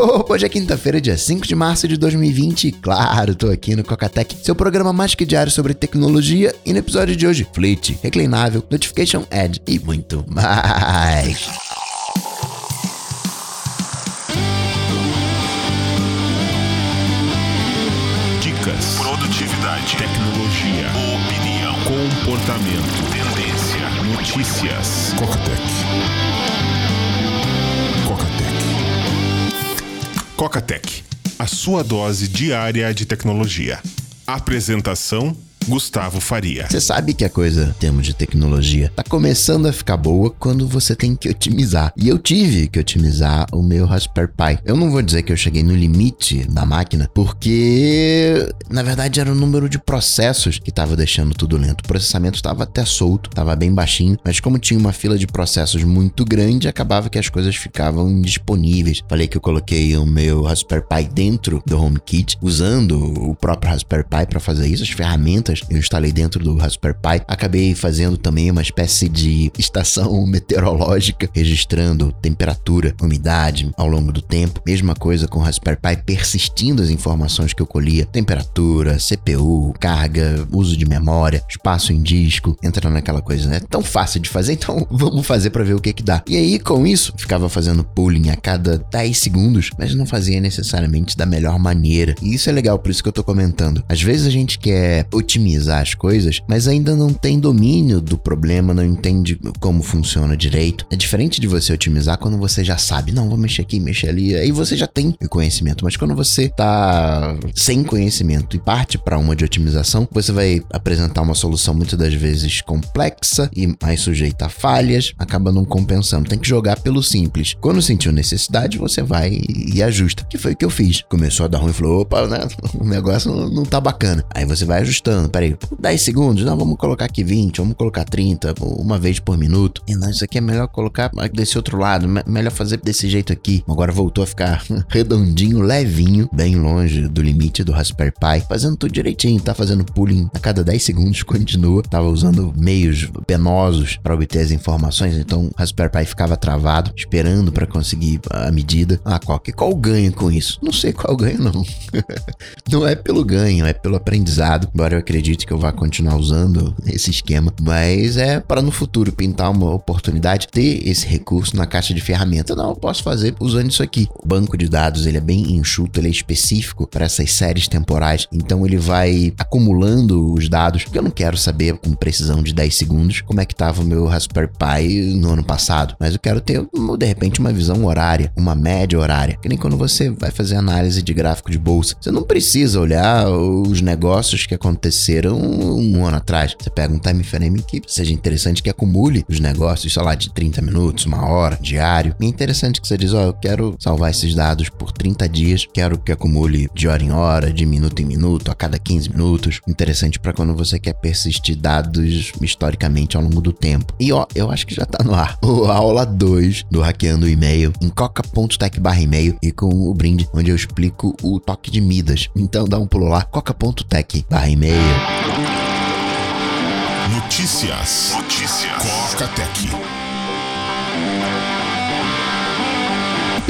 Hoje é quinta-feira, dia 5 de março de 2020 e claro, tô aqui no Cocatec, seu programa mais que diário sobre tecnologia. E no episódio de hoje, Fleet, reclinável, Notification Edge e muito mais. Dicas, produtividade, tecnologia, opinião, comportamento, tendência, notícias. Cocatec. Cocatec. Cocatec, a sua dose diária de tecnologia. Apresentação Gustavo Faria. Você sabe que a coisa, em termos de tecnologia, tá começando a ficar boa quando você tem que otimizar. E eu tive que otimizar o meu Raspberry Pi. Eu não vou dizer que eu cheguei no limite da máquina, porque na verdade era o número de processos que tava deixando tudo lento. O processamento estava até solto, estava bem baixinho, mas como tinha uma fila de processos muito grande, acabava que as coisas ficavam indisponíveis. Falei que eu coloquei o meu Raspberry Pi dentro do HomeKit, usando o próprio Raspberry Pi para fazer isso, as ferramentas eu instalei dentro do Raspberry Pi. Acabei fazendo também uma espécie de estação meteorológica, registrando temperatura, umidade ao longo do tempo. Mesma coisa com o Raspberry Pi, persistindo as informações que eu colhia: temperatura, CPU, carga, uso de memória, espaço em disco, entrando naquela coisa, né? Tão fácil de fazer, então vamos fazer para ver o que que dá. E aí, com isso, ficava fazendo pooling a cada 10 segundos, mas não fazia necessariamente da melhor maneira. E isso é legal, por isso que eu tô comentando. Às vezes a gente quer otimizar otimizar as coisas, mas ainda não tem domínio do problema, não entende como funciona direito. É diferente de você otimizar quando você já sabe, não, vou mexer aqui, mexer ali, aí você já tem o conhecimento. Mas quando você tá sem conhecimento e parte para uma de otimização, você vai apresentar uma solução muitas das vezes complexa e mais sujeita a falhas, acaba não compensando. Tem que jogar pelo simples. Quando sentiu necessidade, você vai e ajusta. Que foi o que eu fiz. Começou a dar ruim, falou, opa, né? O negócio não, não tá bacana. Aí você vai ajustando peraí, 10 segundos? Não, vamos colocar aqui 20, vamos colocar 30, uma vez por minuto. E não, isso aqui é melhor colocar desse outro lado, melhor fazer desse jeito aqui. Agora voltou a ficar redondinho, levinho, bem longe do limite do Raspberry Pi, fazendo tudo direitinho, tá fazendo pooling a cada 10 segundos, continua. Tava usando meios penosos para obter as informações, então o Raspberry Pi ficava travado, esperando para conseguir a medida. Ah, qual, qual ganho com isso? Não sei qual ganho, não. não é pelo ganho, é pelo aprendizado. Embora eu acredite acredite que eu vá continuar usando esse esquema, mas é para no futuro pintar uma oportunidade ter esse recurso na caixa de ferramenta. Não, eu posso fazer usando isso aqui. O banco de dados ele é bem enxuto, ele é específico para essas séries temporais, então ele vai acumulando os dados, porque eu não quero saber com precisão de 10 segundos como é que estava o meu Raspberry Pi no ano passado, mas eu quero ter de repente uma visão horária, uma média horária, que nem quando você vai fazer análise de gráfico de bolsa. Você não precisa olhar os negócios que aconteceram um, um ano atrás. Você pega um time frame que seja interessante, que acumule os negócios, sei lá, de 30 minutos, uma hora, diário. E é interessante que você diz, ó, oh, eu quero salvar esses dados por 30 dias, quero que acumule de hora em hora, de minuto em minuto, a cada 15 minutos. Interessante para quando você quer persistir dados historicamente ao longo do tempo. E ó, eu acho que já tá no ar. O aula 2 do Hackeando o E-mail em coca.tech barra e-mail e com o brinde, onde eu explico o toque de Midas. Então dá um pulo lá, coca.tech barra e-mail. Notícias. Notícias. Coca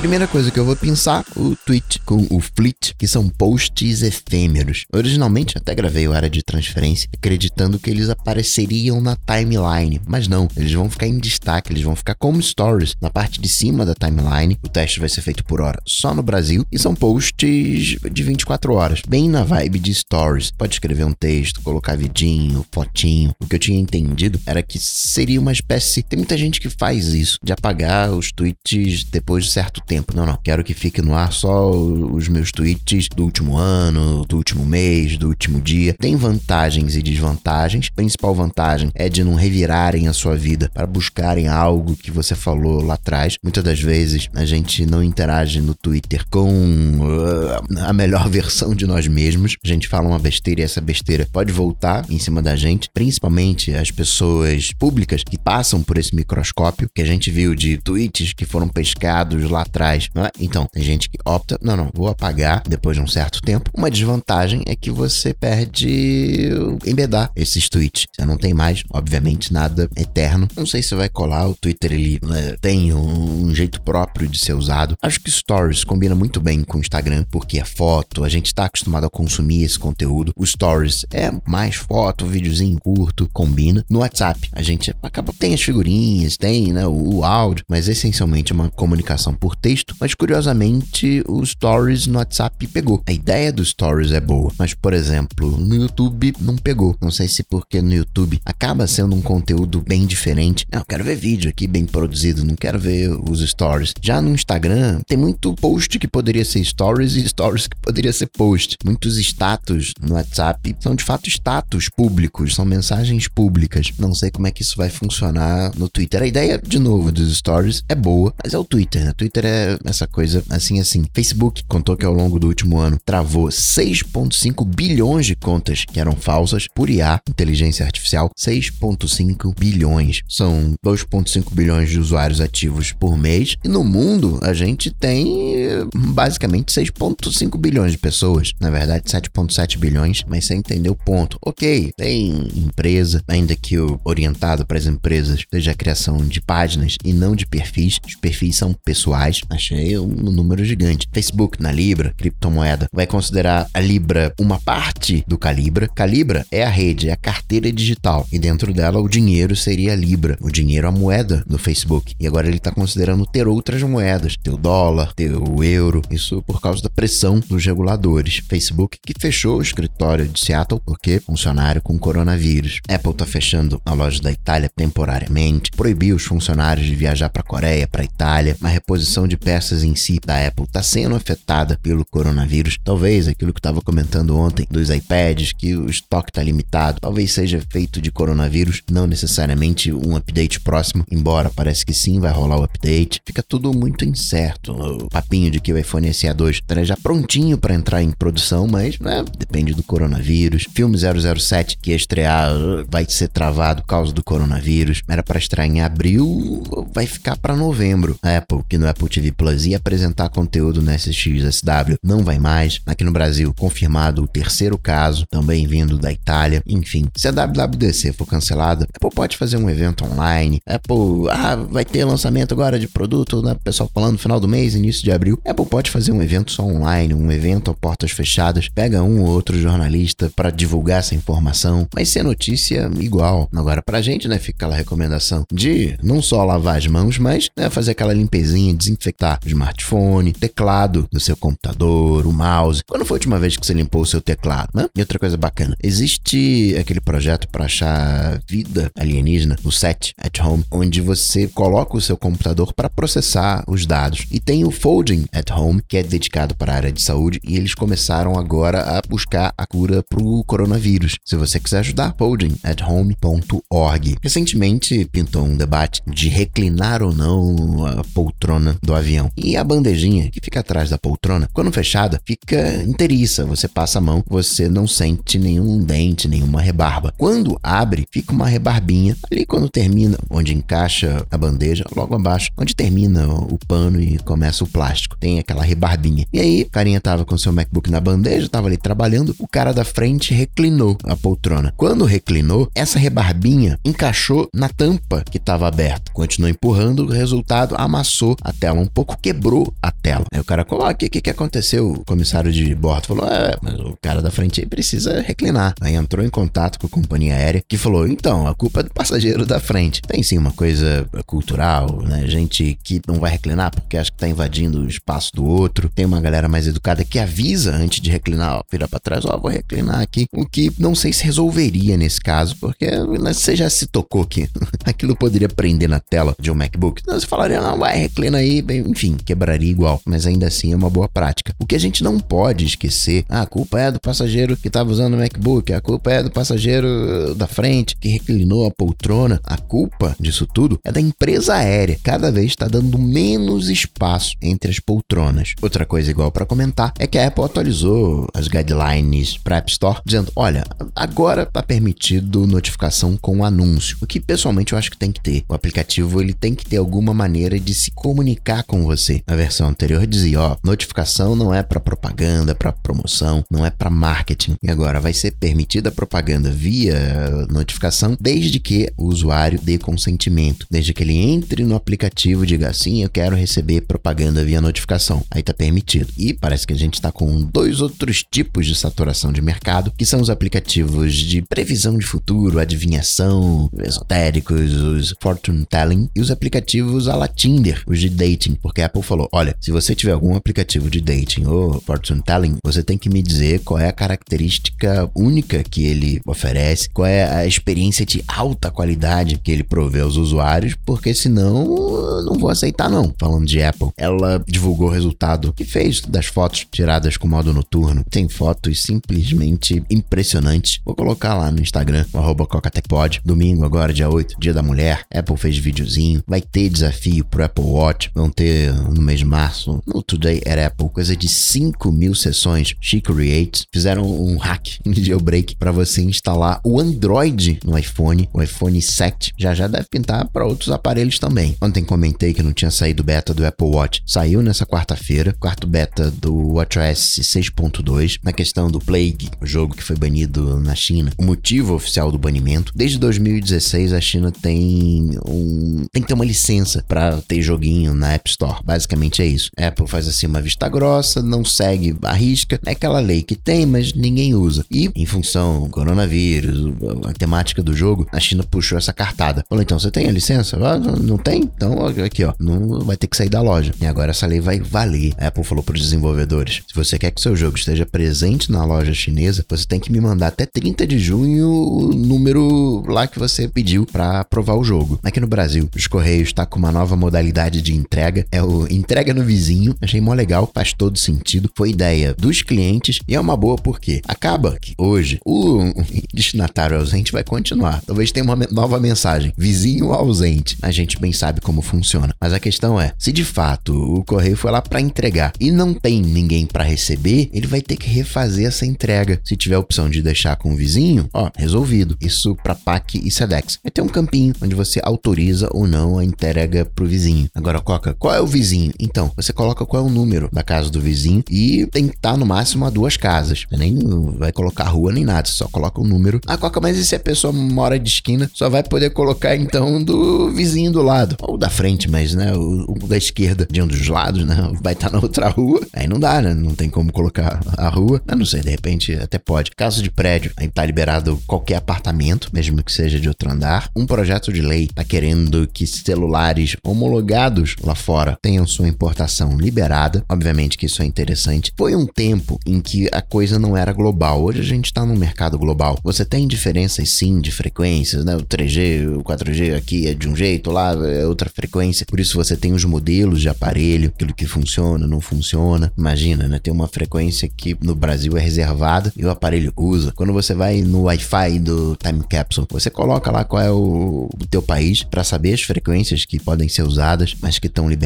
Primeira coisa que eu vou pensar, o tweet com o Fleet, que são posts efêmeros. Originalmente até gravei o área de transferência, acreditando que eles apareceriam na timeline, mas não, eles vão ficar em destaque, eles vão ficar como stories na parte de cima da timeline. O teste vai ser feito por hora só no Brasil e são posts de 24 horas, bem na vibe de stories. Pode escrever um texto, colocar vidinho, fotinho. O que eu tinha entendido era que seria uma espécie, tem muita gente que faz isso, de apagar os tweets depois de certo tempo. Não, não. Quero que fique no ar só os meus tweets do último ano, do último mês, do último dia. Tem vantagens e desvantagens. A principal vantagem é de não revirarem a sua vida para buscarem algo que você falou lá atrás. Muitas das vezes a gente não interage no Twitter com uh, a melhor versão de nós mesmos. A gente fala uma besteira e essa besteira pode voltar em cima da gente, principalmente as pessoas públicas que passam por esse microscópio que a gente viu de tweets que foram pescados lá atrás. É? Então, tem gente que opta, não, não, vou apagar depois de um certo tempo. Uma desvantagem é que você perde embedar esses tweets. Você não tem mais, obviamente, nada eterno. Não sei se vai colar, o Twitter ele né, tem um, um, jeito próprio de ser usado. Acho que Stories combina muito bem com o Instagram, porque é foto, a gente está acostumado a consumir esse conteúdo. O Stories é mais foto, videozinho curto, combina. No WhatsApp, a gente acaba, tem as figurinhas, tem né, o, o áudio, mas essencialmente é uma comunicação por texto. Mas curiosamente, o Stories no WhatsApp pegou. A ideia do Stories é boa, mas por exemplo, no YouTube não pegou. Não sei se porque no YouTube acaba sendo um conteúdo bem diferente. Não, eu quero ver vídeo aqui bem produzido, não quero ver os stories. Já no Instagram, tem muito post que poderia ser stories e stories que poderia ser post. Muitos status no WhatsApp são de fato status públicos, são mensagens públicas. Não sei como é que isso vai funcionar no Twitter. A ideia, de novo, dos stories é boa, mas é o Twitter, né? Twitter é essa coisa assim assim. Facebook contou que ao longo do último ano travou 6,5 bilhões de contas que eram falsas por IA, inteligência artificial, 6,5 bilhões. São 2,5 bilhões de usuários ativos por mês. E no mundo, a gente tem basicamente 6,5 bilhões de pessoas. Na verdade, 7,7 bilhões, mas você entendeu o ponto. Ok, tem empresa, ainda que orientado para as empresas seja a criação de páginas e não de perfis. Os perfis são pessoais. Achei um número gigante. Facebook na Libra, criptomoeda, vai considerar a Libra uma parte do Calibra. Calibra é a rede, é a carteira digital. E dentro dela o dinheiro seria a Libra. O dinheiro, a moeda do Facebook. E agora ele está considerando ter outras moedas. Ter o dólar, ter o euro. Isso por causa da pressão dos reguladores. Facebook que fechou o escritório de Seattle porque funcionário com coronavírus. Apple está fechando a loja da Itália temporariamente. Proibiu os funcionários de viajar para a Coreia, para a Itália. A reposição de peças em si da Apple está sendo afetada pelo coronavírus. Talvez aquilo que estava comentando ontem dos iPads, que o estoque está limitado, talvez seja feito de coronavírus, não necessariamente um update próximo, embora parece que sim vai rolar o update. Fica tudo muito incerto. O papinho de que o iPhone SE 2 estará já prontinho para entrar em produção, mas né, depende do coronavírus. Filme 007 que ia estrear vai ser travado por causa do coronavírus. Era para estrear em abril, vai ficar para novembro. A Apple, que no Apple TV Plus ia apresentar conteúdo no SXSW, não vai mais. Aqui no Brasil, confirmado o terceiro caso, também vindo da Itália. Enfim, se a WWDC for cancelada, Apple pode fazer um evento online. Apple, ah, vai ter lançamento agora de produto, né? O pessoal falando final do mês, início de abril. Apple pode fazer um evento só online, um evento a portas fechadas. Pega um ou outro jornalista para divulgar essa informação. Vai ser notícia igual. Agora, pra gente, né, fica aquela recomendação de não só lavar as mãos, mas né, fazer aquela limpezinha, desinfectar o smartphone, teclado do seu computador, o mouse. Quando foi a última vez que você limpou o seu teclado, né? E outra coisa bacana, existe aquele projeto para achar vida alienígena, o SET at Home, onde você coloca o seu computador para processar os dados. E tem o Folding at Home, que é dedicado para a área de saúde, e eles começaram agora a buscar a cura para o coronavírus. Se você quiser ajudar, foldingathome.org. Recentemente pintou um debate de reclinar ou não a poltrona do avião. E a bandejinha que fica atrás da poltrona, quando fechada, fica inteiriça. Você passa a mão, você não sente nenhum dente, nenhuma rebarba. Quando abre, fica uma rebarbinha. Ali quando termina, onde encaixa a bandeja, logo abaixo, onde termina o pano e começa o plástico, tem aquela rebarbinha. E aí, o carinha tava com seu MacBook na bandeja, tava ali trabalhando, o cara da frente reclinou a poltrona. Quando reclinou, essa rebarbinha encaixou na tampa que estava aberta. Continuou empurrando, o resultado amassou a tela um pouco, quebrou a tela. Aí o cara falou: o que, que, aconteceu? O comissário de bordo falou: é, mas o cara da frente aí precisa reclinar. Aí entrou em contato com a companhia aérea que falou: então, a culpa é do passageiro da frente. Tem sim uma coisa cultural, né? Gente que não vai reclinar porque acha que tá invadindo o espaço do outro. Tem uma galera mais educada que avisa antes de reclinar, ó, vira pra trás, ó, vou reclinar aqui. O que não sei se resolveria nesse caso, porque né, você já se tocou que aquilo poderia prender na tela de um MacBook. Então você falaria, não, vai, reclina aí, enfim, quebraria igual. Mas ainda assim é uma boa prática. O que a gente não pode esquecer, ah, a culpa é do passageiro que estava usando o MacBook, a culpa é do passageiro da frente que reclinou a poltrona. A culpa disso tudo é da empresa aérea. Cada vez está dando menos espaço entre as poltronas. Outra coisa igual para comentar é que a Apple atualizou as guidelines para App Store dizendo, olha, agora está permitido notificação com anúncio, o que pessoalmente eu acho que tem que ter. O aplicativo ele tem que ter alguma maneira de se comunicar com você. A versão anterior dizia, ó, notificação não é para propaganda, para promoção, não é para marketing. E agora vai ser permitida propaganda via notificação desde que o usuário dê consentimento, desde que ele entre no aplicativo e diga assim, eu quero receber propaganda via notificação. Aí tá permitido. E parece que a gente está com dois outros tipos de saturação de mercado, que são os aplicativos de previsão de futuro, adivinhação, esotéricos, os fortune telling e os aplicativos a la Tinder, os de dating, porque a Apple falou, olha, se você tiver algum aplicativo de dating ou fortune telling, você tem que me dizer qual é a característica única que ele oferece, qual é a experiência de alta qualidade que ele provê aos usuários, porque senão eu não vou aceitar não. Falando de Apple, ela divulgou o resultado que fez das fotos tiradas com modo noturno. Tem fotos simplesmente impressionantes. Vou colocar lá no Instagram, arroba CocaTechPod. Domingo agora, dia 8, dia da mulher. Apple fez videozinho. Vai ter desafio pro Apple Watch. Vão ter no mês de março, no Today at Apple, coisa de 5 mil sessões. Chic Creates fizeram um hack, um jailbreak para você instalar o Android no iPhone, o iPhone 7. Já já deve pintar para outros aparelhos também. Ontem comentei que não tinha saído beta do Apple Watch. Saiu nessa quarta-feira, quarto beta do WatchOS 6.2, na questão do Plague, o jogo que foi banido na China. O motivo oficial do banimento, desde 2016 a China tem um tem que ter uma licença para ter joguinho na App Store. Basicamente é isso. A Apple faz assim uma vista grossa, não segue a risca, é aquela lei que tem, mas ninguém usa. E em função do coronavírus, a temática do jogo, a China puxou essa cartada. Falou, então você tem a licença? Ah, não, tem? Então aqui ó, não vai ter que sair da loja. E agora essa lei vai valer. A Apple falou para os desenvolvedores: se você quer que seu jogo esteja presente na loja chinesa, você tem que me mandar até 30 de junho o número lá que você pediu para aprovar o jogo. Aqui no Brasil, os Correios está com uma nova modalidade de entrega, é o entrega no vizinho. Achei mó legal, faz todo sentido. Foi ideia dos clientes e é uma boa porque acaba que hoje o destinatário ausente vai continuar. Talvez tenha uma nova mensagem: vizinho ausente. A gente bem sabe como funciona. Mas a questão é, se de fato o correio foi lá para entregar e não tem ninguém para receber, ele vai ter que refazer essa entrega. Se tiver a opção de deixar com o vizinho, ó, resolvido. Isso para PAC e SEDEX. Vai ter um campinho onde você autoriza ou não a entrega pro vizinho. Agora, Coca, qual é o vizinho? Então, você coloca qual é o número da casa do vizinho e tem que estar no máximo a duas casas. Você nem vai colocar rua nem nada, você só coloca o número. Ah, Coca, mas e se a pessoa mora de esquina? Só vai poder colocar então do vizinho do lado. Ou da frente, mas né, o, o da esquerda de um dos lados, né? Vai estar na outra rua. Aí não dá, né? Não tem como colocar a rua. Eu não sei, de repente até pode. Caso de prédio, aí tá liberado qualquer apartamento, mesmo que seja de outro andar. Um projeto de lei tá querendo que celulares homologados lá fora tenham sua importação liberada. Obviamente que isso é interessante. Foi um tempo em que a coisa não era global. Hoje a gente tá num mercado global. Você tem diferenças sim de frequências, né? O 3G, o 4G aqui é de um jeito, lá é outra frequência. Por isso você tem os modelos de aparelho, aquilo que funciona, não funciona. Imagina, né? Tem uma frequência que no Brasil é reservada e o aparelho usa. Quando você vai no Wi-Fi do Time Capsule, você coloca lá qual é o, o teu país para saber as frequências que podem ser usadas, mas que estão liberadas.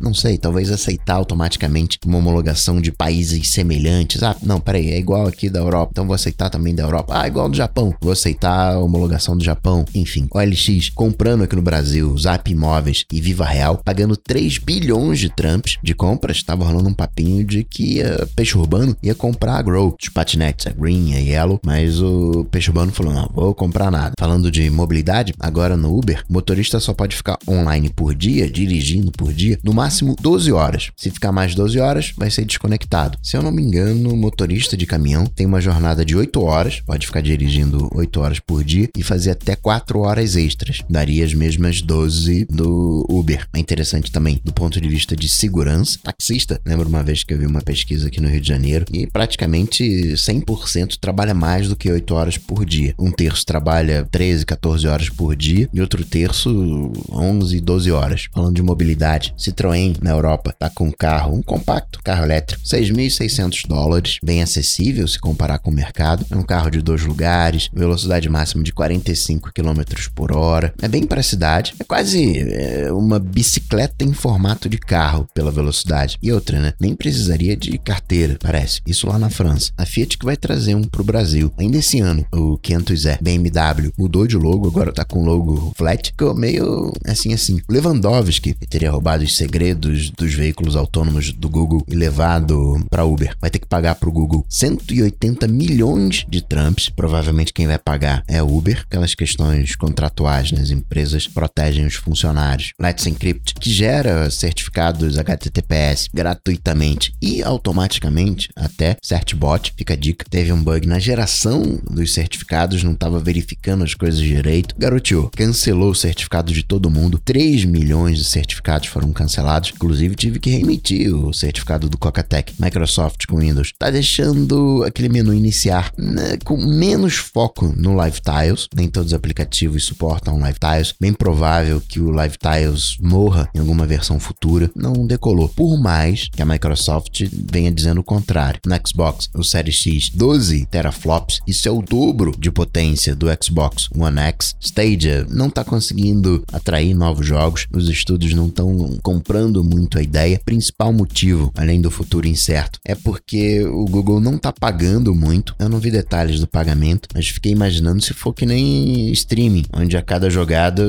Não sei, talvez aceitar automaticamente uma homologação de países semelhantes. Ah, não, peraí, é igual aqui da Europa, então vou aceitar também da Europa. Ah, igual do Japão, vou aceitar a homologação do Japão. Enfim, OLX comprando aqui no Brasil, Zap Imóveis e Viva Real, pagando 3 bilhões de tramps de compras. Estava rolando um papinho de que ia, Peixe Urbano ia comprar a Grow, os patinetes, a Green a Yellow, mas o Peixe Urbano falou: não, vou comprar nada. Falando de mobilidade, agora no Uber, motorista só pode ficar online por dia, dirigindo por dia, no máximo 12 horas. Se ficar mais 12 horas, vai ser desconectado. Se eu não me engano, motorista de caminhão tem uma jornada de 8 horas, pode ficar dirigindo 8 horas por dia e fazer até 4 horas extras. Daria as mesmas 12 do Uber. É interessante também do ponto de vista de segurança. Taxista, lembro uma vez que eu vi uma pesquisa aqui no Rio de Janeiro e praticamente 100% trabalha mais do que 8 horas por dia. Um terço trabalha 13, 14 horas por dia e outro terço 11, 12 horas. Falando de mobilidade, Citroën na Europa tá com um carro, um compacto, carro elétrico, 6.600 dólares, bem acessível se comparar com o mercado. É um carro de dois lugares, velocidade máxima de 45 km por hora. É bem para a cidade, é quase é, uma bicicleta em formato de carro pela velocidade. E outra, né? Nem precisaria de carteira, parece. Isso lá na França. A Fiat que vai trazer um pro Brasil. Ainda esse ano, o 500E BMW mudou de logo, agora tá com logo flat, ficou meio assim assim. Lewandowski, que teria roubado roubado os segredos dos veículos autônomos do Google e levado para Uber. Vai ter que pagar para o Google 180 milhões de Trumps. Provavelmente quem vai pagar é Uber. Aquelas questões contratuais, né? As empresas protegem os funcionários. Let's Encrypt, que gera certificados HTTPS gratuitamente e automaticamente, até CertBot, fica a dica, teve um bug na geração dos certificados, não estava verificando as coisas direito. Garoteou, cancelou o certificado de todo mundo. 3 milhões de certificados foram cancelados. Inclusive, tive que remitir o certificado do Coca-Tech. Microsoft com Windows. Tá deixando aquele menu iniciar né, com menos foco no Live Tiles. Nem todos os aplicativos suportam Live Tiles. Bem provável que o Live Tiles morra em alguma versão futura. Não decolou. Por mais que a Microsoft venha dizendo o contrário. No Xbox, o Series X 12 teraflops. Isso é o dobro de potência do Xbox One X. Stadia não está conseguindo atrair novos jogos. Os estúdios não estão comprando muito a ideia. Principal motivo, além do futuro incerto, é porque o Google não está pagando muito. Eu não vi detalhes do pagamento, mas fiquei imaginando se for que nem streaming, onde a cada jogada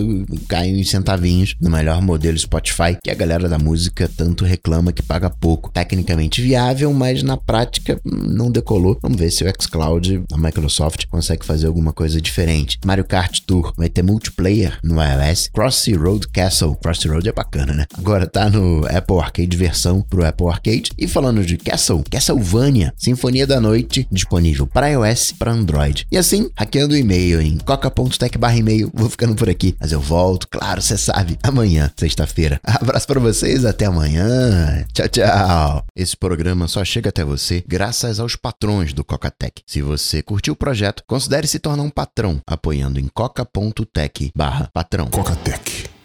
cai uns centavinhos no melhor modelo Spotify, que a galera da música tanto reclama que paga pouco. Tecnicamente viável, mas na prática não decolou. Vamos ver se o xCloud, a Microsoft, consegue fazer alguma coisa diferente. Mario Kart Tour vai ter multiplayer no iOS. Crossy Road Castle. Crossy Road é bacana, né? Agora tá no Apple Arcade versão pro Apple Arcade. E falando de Castle, Castlevania, Sinfonia da Noite, disponível para iOS e para Android. E assim, hackeando o e-mail em coca.tech e-mail. Vou ficando por aqui, mas eu volto, claro, você sabe, amanhã, sexta-feira. Abraço para vocês, até amanhã. Tchau, tchau. Esse programa só chega até você graças aos patrões do Coca-Tech. Se você curtiu o projeto, considere se tornar um patrão apoiando em coca.tech barra patrão. Coca-Tech